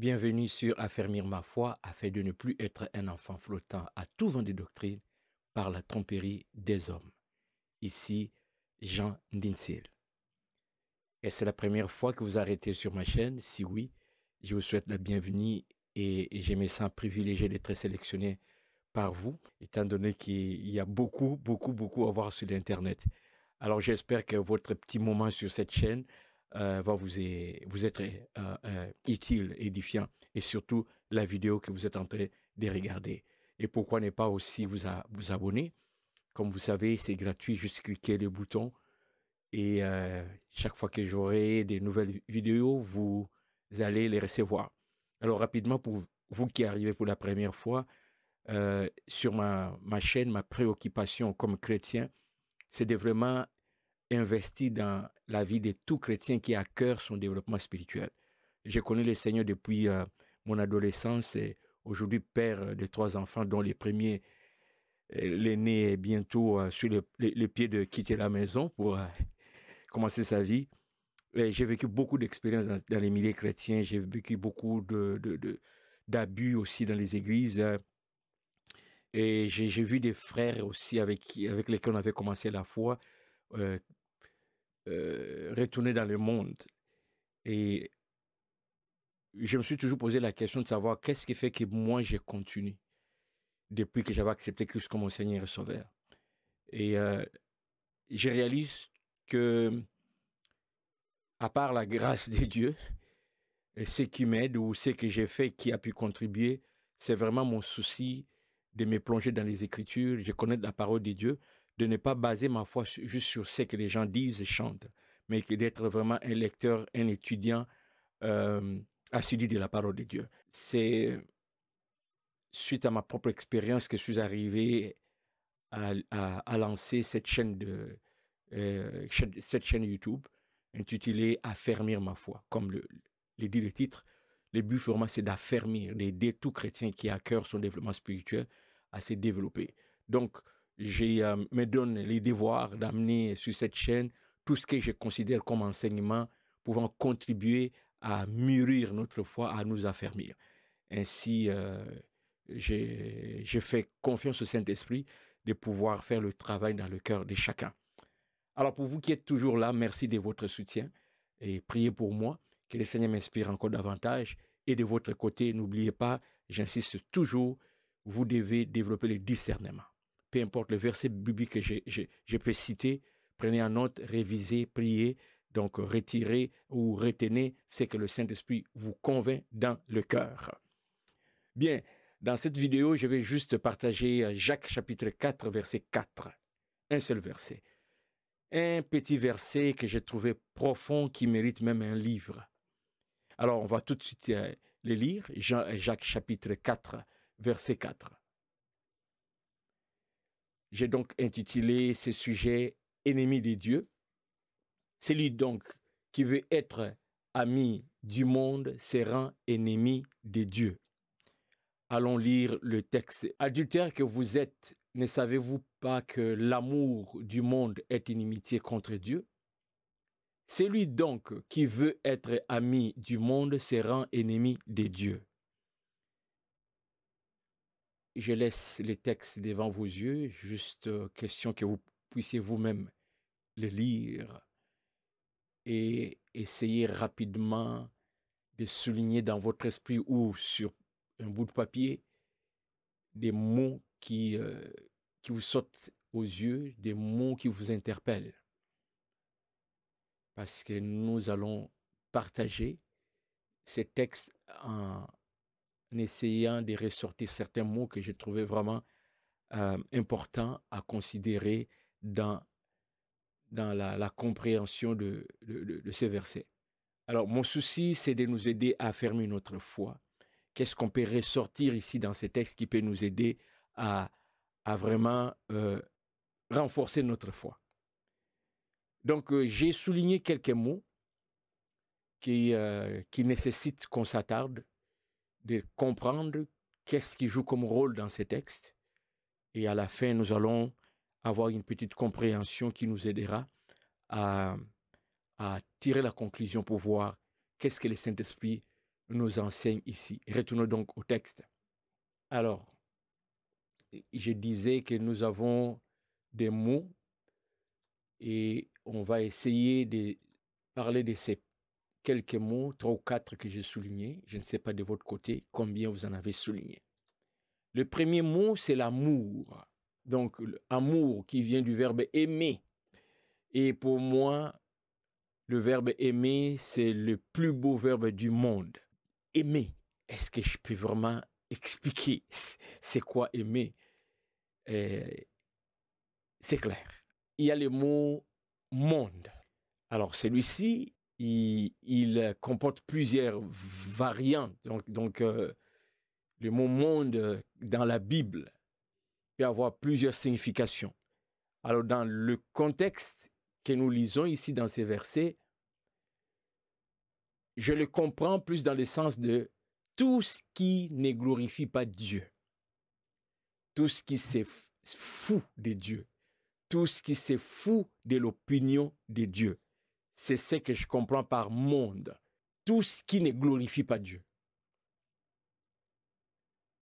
Bienvenue sur Affermir ma foi afin de ne plus être un enfant flottant à tout vent de doctrine par la tromperie des hommes. Ici, Jean Dinsil. Et c'est la première fois que vous arrêtez sur ma chaîne? Si oui, je vous souhaite la bienvenue et j'ai me sens privilégié d'être sélectionné par vous, étant donné qu'il y a beaucoup, beaucoup, beaucoup à voir sur l'Internet. Alors j'espère que votre petit moment sur cette chaîne euh, va vous, vous être euh, euh, utile, édifiant, et surtout la vidéo que vous êtes en train de regarder. Et pourquoi ne pas aussi vous, vous abonner? Comme vous savez, c'est gratuit, juste cliquer le bouton. Et chaque fois que j'aurai des nouvelles vidéos, vous allez les recevoir. Alors rapidement, pour vous qui arrivez pour la première fois, sur ma, ma chaîne, ma préoccupation comme chrétien, c'est de vraiment investir dans la vie de tout chrétien qui a à cœur son développement spirituel. J'ai connu le Seigneur depuis euh, mon adolescence et aujourd'hui père de trois enfants dont les premiers, euh, l'aîné est bientôt euh, sur les, pieds de quitter la maison pour commencer sa vie. J'ai vécu beaucoup d'expériences dans, les milieux chrétiens, j'ai vécu beaucoup d'abus aussi dans les églises. Et j'ai vu des frères aussi avec, lesquels on avait commencé la foi, euh, retourner dans le monde. Et je me suis toujours posé la question de savoir qu'est-ce qui fait que moi, j'ai continué depuis que j'avais accepté Christ comme mon Seigneur et Sauveur. Et euh, je réalise que, à part la grâce de Dieu, ce qui m'aide ou ce que j'ai fait qui a pu contribuer, c'est vraiment mon souci de me plonger dans les Écritures, je connais la parole de Dieu, de ne pas baser ma foi juste sur ce que les gens disent et chantent, mais d'être vraiment un lecteur, un étudiant euh, assidu de la parole de Dieu. C'est suite à ma propre expérience que je suis arrivé à, lancer cette chaîne de euh, cette chaîne YouTube intitulée Affermir ma foi, comme le, dit le titre. Le but vraiment c'est d'affermir, d'aider tout chrétien qui a à cœur son développement spirituel à se développer. Donc je euh, me donne les devoirs d'amener sur cette chaîne tout ce que je considère comme enseignement pouvant contribuer à mûrir notre foi, à nous affermir. Ainsi, euh, j'ai fait confiance au Saint-Esprit de pouvoir faire le travail dans le cœur de chacun. Alors pour vous qui êtes toujours là, merci de votre soutien et priez pour moi, que le Seigneur m'inspire encore davantage. Et de votre côté, n'oubliez pas, j'insiste toujours, vous devez développer le discernement peu importe le verset biblique que je, peux citer, prenez en note, révisez, priez, donc retirez ou retenez ce que le Saint-Esprit vous convainc dans le cœur. Bien, dans cette vidéo, je vais juste partager Jacques chapitre 4, verset 4. Un seul verset. Un petit verset que j'ai trouvé profond qui mérite même un livre. Alors, on va tout de suite euh, le lire. Jacques chapitre 4, verset 4. J'ai donc intitulé ce sujet Ennemi des dieux. Celui donc qui veut être ami du monde se rend ennemi des dieux. Allons lire le texte. Adultère que vous êtes, ne savez-vous pas que l'amour du monde est inimitié contre Dieu? Celui donc qui veut être ami du monde se rend ennemi des dieux je laisse les textes devant vos yeux, juste euh, question que vous puissiez vous-même les lire et essayer rapidement de souligner dans votre esprit ou sur un bout de papier des mots qui, euh, qui vous sautent aux yeux, des mots qui vous interpellent. Parce que nous allons partager ces textes en, en essayant de ressortir certains mots que j'ai trouvé vraiment euh, importants à considérer dans, la, compréhension de, ces versets. Alors, mon souci, c'est de nous aider à affirmer notre foi. Qu'est-ce qu'on peut ressortir ici dans ces textes qui peut nous aider à, à vraiment euh, renforcer notre foi? Donc, euh, j'ai souligné quelques mots qui, qui nécessitent qu'on s'attarde de comprendre qu'est-ce qui joue comme rôle dans ces textes. Et à la fin, nous allons avoir une petite compréhension qui nous aidera à, tirer la conclusion pour voir qu'est-ce que le Saint-Esprit nous enseigne ici. Retournons donc au texte. Alors, je disais que nous avons des mots et on va essayer de parler de ces quelques mots, trois ou quatre que j'ai soulignés. Je ne sais pas de votre côté combien vous en avez souligné. Le premier mot, c'est l'amour. Donc, l'amour qui vient du verbe aimer. Et pour moi, le verbe aimer, c'est le plus beau verbe du monde. Aimer. Est-ce que je peux vraiment expliquer c'est quoi aimer? Eh, C'est clair. Il y a le mot monde. Alors celui-ci, il, comporte plusieurs variantes. Donc, euh, le mot monde dans la Bible peut avoir plusieurs significations. Alors dans le contexte que nous lisons ici dans ces versets, je le comprends plus dans le sens de tout ce qui ne glorifie pas Dieu, tout ce qui se fout de Dieu, tout ce qui se fout de l'opinion de Dieu. C'est ce que je comprends par monde. Tout ce qui ne glorifie pas Dieu.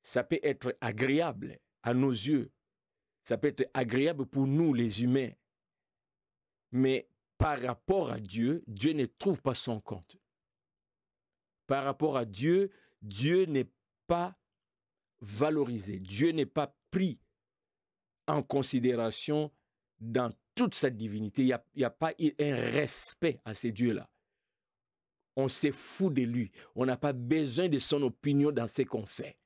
Ça peut être agréable à nos yeux. Ça peut être agréable pour nous, les humains. Mais par rapport à Dieu, Dieu ne trouve pas son compte. Par rapport à Dieu, Dieu n'est pas valorisé. Dieu n'est pas pris en considération dans toute sa divinité. Il n'y a, pas un respect à ces dieux-là. On s'est fou de lui. On n'a pas besoin de son opinion dans ce qu'on fait.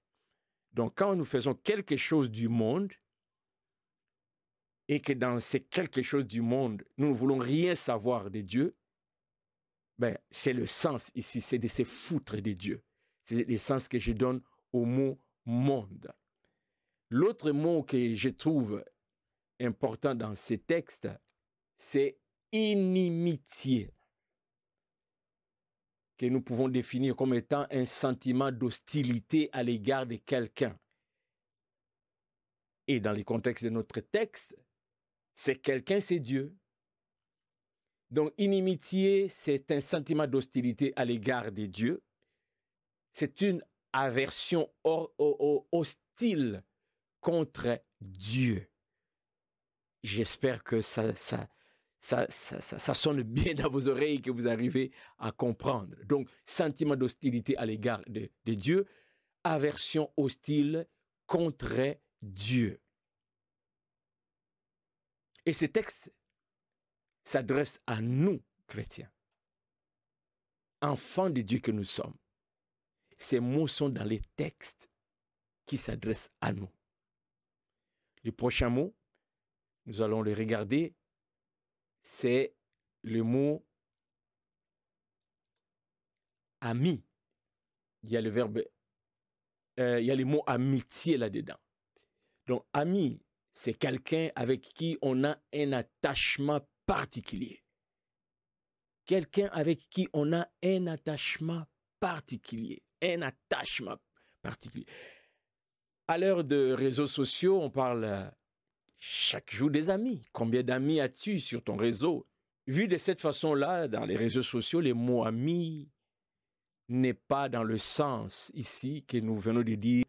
Donc quand nous faisons quelque chose du monde, et que dans ces quelque chose du monde, nous ne voulons rien savoir de Dieu, ben, c'est le sens ici, c'est de se foutre de Dieu. C'est le sens que je donne au mot monde. L'autre mot que je trouve important dans ces textes, c'est inimitié, que nous pouvons définir comme étant un sentiment d'hostilité à l'égard de quelqu'un. Et dans le contexte de notre texte, c'est quelqu'un, c'est Dieu. Donc, inimitié, c'est un sentiment d'hostilité à l'égard de Dieu. C'est une aversion hostile contre Dieu. J'espère que ça, sonne bien dans vos oreilles, que vous arrivez à comprendre. Donc, sentiment d'hostilité à l'égard de, de Dieu, aversion hostile contre Dieu. Et ce texte s'adresse à nous, chrétiens, enfants de Dieu que nous sommes. Ces mots sont dans les textes qui s'adressent à nous. Le prochain mot, nous allons le regarder, c'est le mot ami. Il y a le verbe, euh, il y a le mot amitié là-dedans. Donc, ami, c'est quelqu'un avec qui on a un attachement particulier. Quelqu'un avec qui on a un attachement particulier. Un attachement particulier. À l'heure de réseaux sociaux, on parle chaque jour des amis. Combien d'amis as-tu sur ton réseau? Vu de cette façon-là, dans les réseaux sociaux, les mots amis n'est pas dans le sens ici que nous venons de dire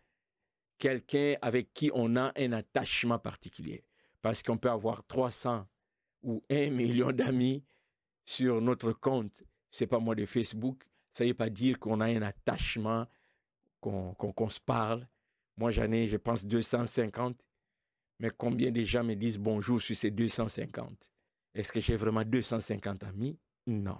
quelqu'un avec qui on a un attachement particulier. Parce qu'on peut avoir 300 ou 1 million d'amis sur notre compte, c'est pas moi de Facebook, ça ne veut pas dire qu'on a un attachement, qu'on se parle. Moi, j'en ai, je pense, 250. Mais combien de gens me disent bonjour sur ces 250 Est-ce que j'ai vraiment 250 amis? Non.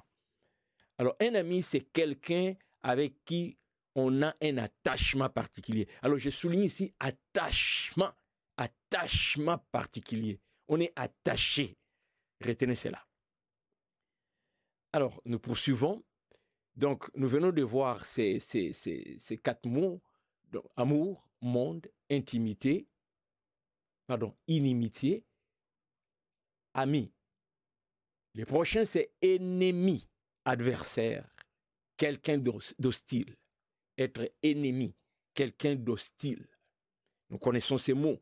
Alors, un ami, c'est quelqu'un avec qui on a un attachement particulier. Alors, je souligne ici attachement, attachement particulier. On est attaché. Retenez cela. Alors, nous poursuivons. Donc, nous venons de voir ces, quatre mots. Amour, monde, intimité, pardon, inimitié, ami. Le prochain, c'est ennemi, adversaire, quelqu'un d'hostile. Être ennemi, quelqu'un d'hostile. Nous connaissons ces mots,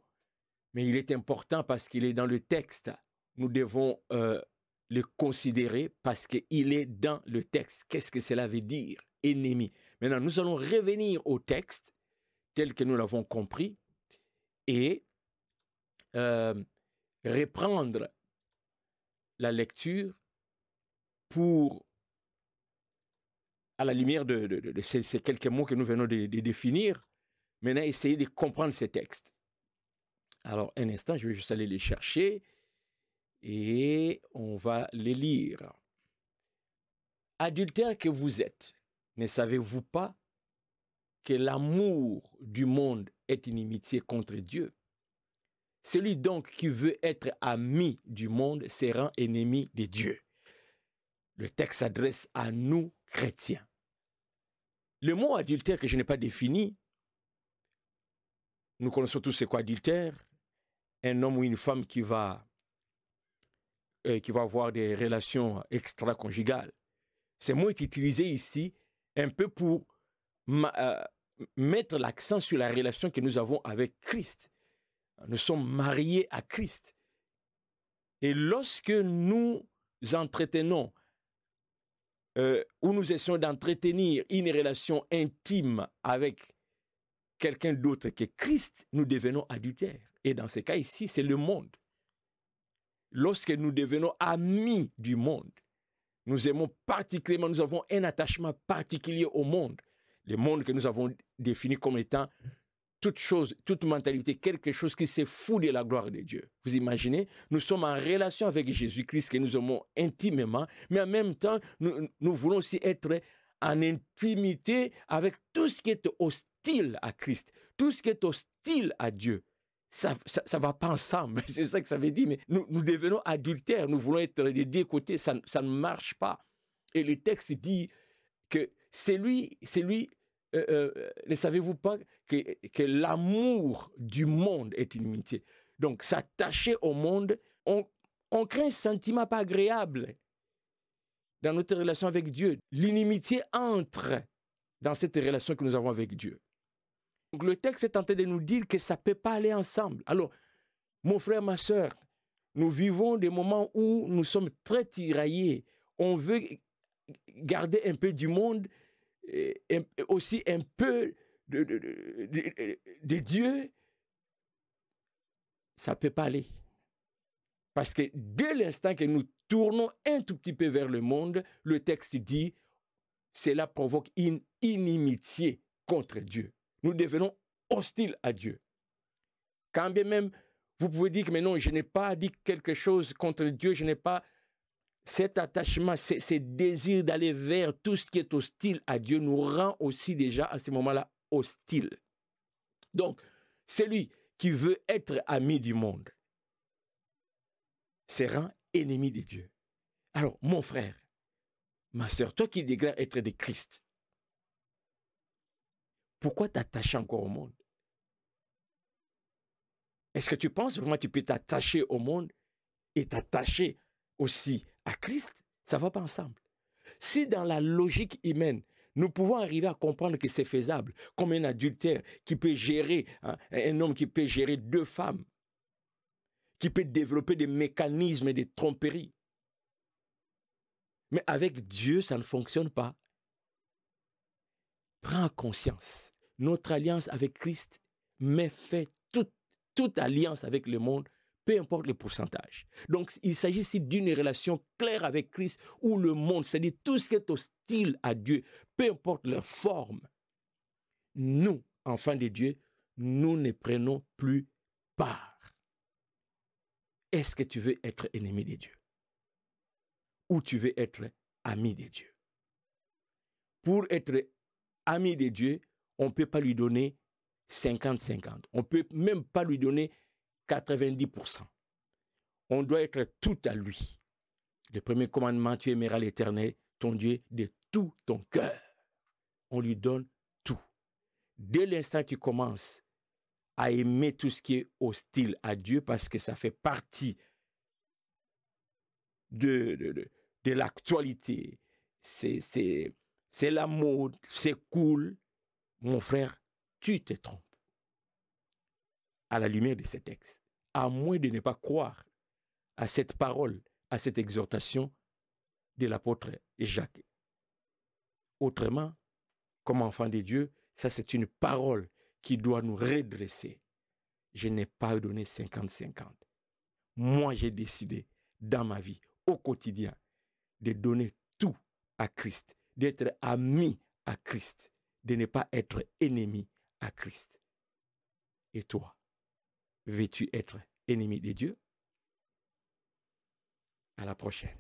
mais il est important parce qu'il est dans le texte. Nous devons euh, le considérer parce qu'il est dans le texte. Qu'est-ce que cela veut dire Ennemi? Maintenant, nous allons revenir au texte tel que nous l'avons compris et euh, reprendre la lecture pour, à la lumière de, ces, quelques mots que nous venons de, définir, maintenant essayer de comprendre ces textes. Alors, un instant, je vais juste aller les chercher et on va les lire. Adultère que vous êtes, ne savez-vous pas que l'amour du monde est inimitié contre Dieu? Celui donc qui veut être ami du monde se rend ennemi de Dieu. Le texte s'adresse à nous, chrétiens. Le mot adultère que je n'ai pas défini, nous connaissons tous ce qu'est adultère, un homme ou une femme qui va, euh, qui va avoir des relations extra-conjugales. Ce mot est utilisé ici un peu pour euh, mettre l'accent sur la relation que nous avons avec Christ. Nous sommes mariés à Christ. Et lorsque nous entretenons euh, ou nous essayons d'entretenir une relation intime avec quelqu'un d'autre que Christ, nous devenons adultères. Et dans ce cas ici, c'est le monde. Lorsque nous devenons amis du monde, nous aimons particulièrement, nous avons un attachement particulier au monde. Le monde que nous avons défini comme étant toute chose, toute mentalité, quelque chose qui se fout de la gloire de Dieu. Vous imaginez? Nous sommes en relation avec Jésus-Christ que nous aimons intimement, mais en même temps, nous, voulons aussi être en intimité avec tout ce qui est hostile à Christ, tout ce qui est hostile à Dieu ça ça, va pas ensemble. C'est ça que ça veut dire. Mais nous, nous devenons adultères. Nous voulons être des deux côtés. Ça, ça ne marche pas. Et le texte dit que c'est lui, c'est lui. Euh, euh, ne savez-vous pas que, l'amour du monde est inimitié Donc, s'attacher au monde, on, on crée un sentiment pas agréable dans notre relation avec Dieu. L'inimitié entre dans cette relation que nous avons avec Dieu. Donc le texte est tenté de nous dire que ça ne peut pas aller ensemble. Alors, mon frère, ma soeur, nous vivons des moments où nous sommes très tiraillés. On veut garder un peu du monde, aussi un peu de, de Dieu. Ça peut pas aller. Parce que dès l'instant que nous tournons un tout petit peu vers le monde, le texte dit, cela provoque une inimitié contre Dieu nous devenons hostiles à Dieu. Quand bien même vous pouvez dire que mais non, je n'ai pas dit quelque chose contre Dieu, je n'ai pas cet attachement, ce désir d'aller vers tout ce qui est hostile à Dieu nous rend aussi déjà à ce moment-là hostiles. Donc, celui qui veut être ami du monde se rend ennemi de Dieu. Alors, mon frère, ma soeur, toi qui déclares être de Christ, pourquoi t'attacher encore au monde? Est-ce que tu penses vraiment que tu peux t'attacher au monde et t'attacher aussi à Christ Ça ne va pas ensemble. Si dans la logique humaine, nous pouvons arriver à comprendre que c'est faisable, comme un adultère qui peut gérer, hein, un homme qui peut gérer deux femmes, qui peut développer des mécanismes de tromperie. Mais avec Dieu, ça ne fonctionne pas. Prends conscience. Notre alliance avec Christ met fait toute alliance avec le monde, peu importe le pourcentage. Donc, il s'agit ici d'une relation claire avec Christ où le monde, c'est-à-dire tout ce qui est hostile à Dieu, peu importe leur forme, nous, enfants de Dieu, nous ne prenons plus part. Est-ce que tu veux être ennemi de Dieu? Ou tu veux être ami de Dieu? Pour être ami de Dieu, on ne peut pas lui donner 50-50. On ne peut même pas lui donner 90%. On doit être tout à lui. Le premier commandement, tu aimeras l'Éternel, ton Dieu, de tout ton cœur. On lui donne tout. Dès l'instant que tu commences à aimer tout ce qui est hostile à Dieu, parce que ça fait partie de, de, de l'actualité, c'est la mode, c'est cool, mon frère, tu te trompes. À la lumière de ces textes, à moins de ne pas croire à cette parole, à cette exhortation de l'apôtre Jacques. Autrement, comme enfants de Dieu, ça c'est une parole qui doit nous redresser. Je n'ai pas donné 50-50. Moi, j'ai décidé dans ma vie, au quotidien, de donner tout à Christ, d'être ami à Christ, de ne pas être ennemi à Christ. Et toi, veux-tu être ennemi de Dieu À la prochaine.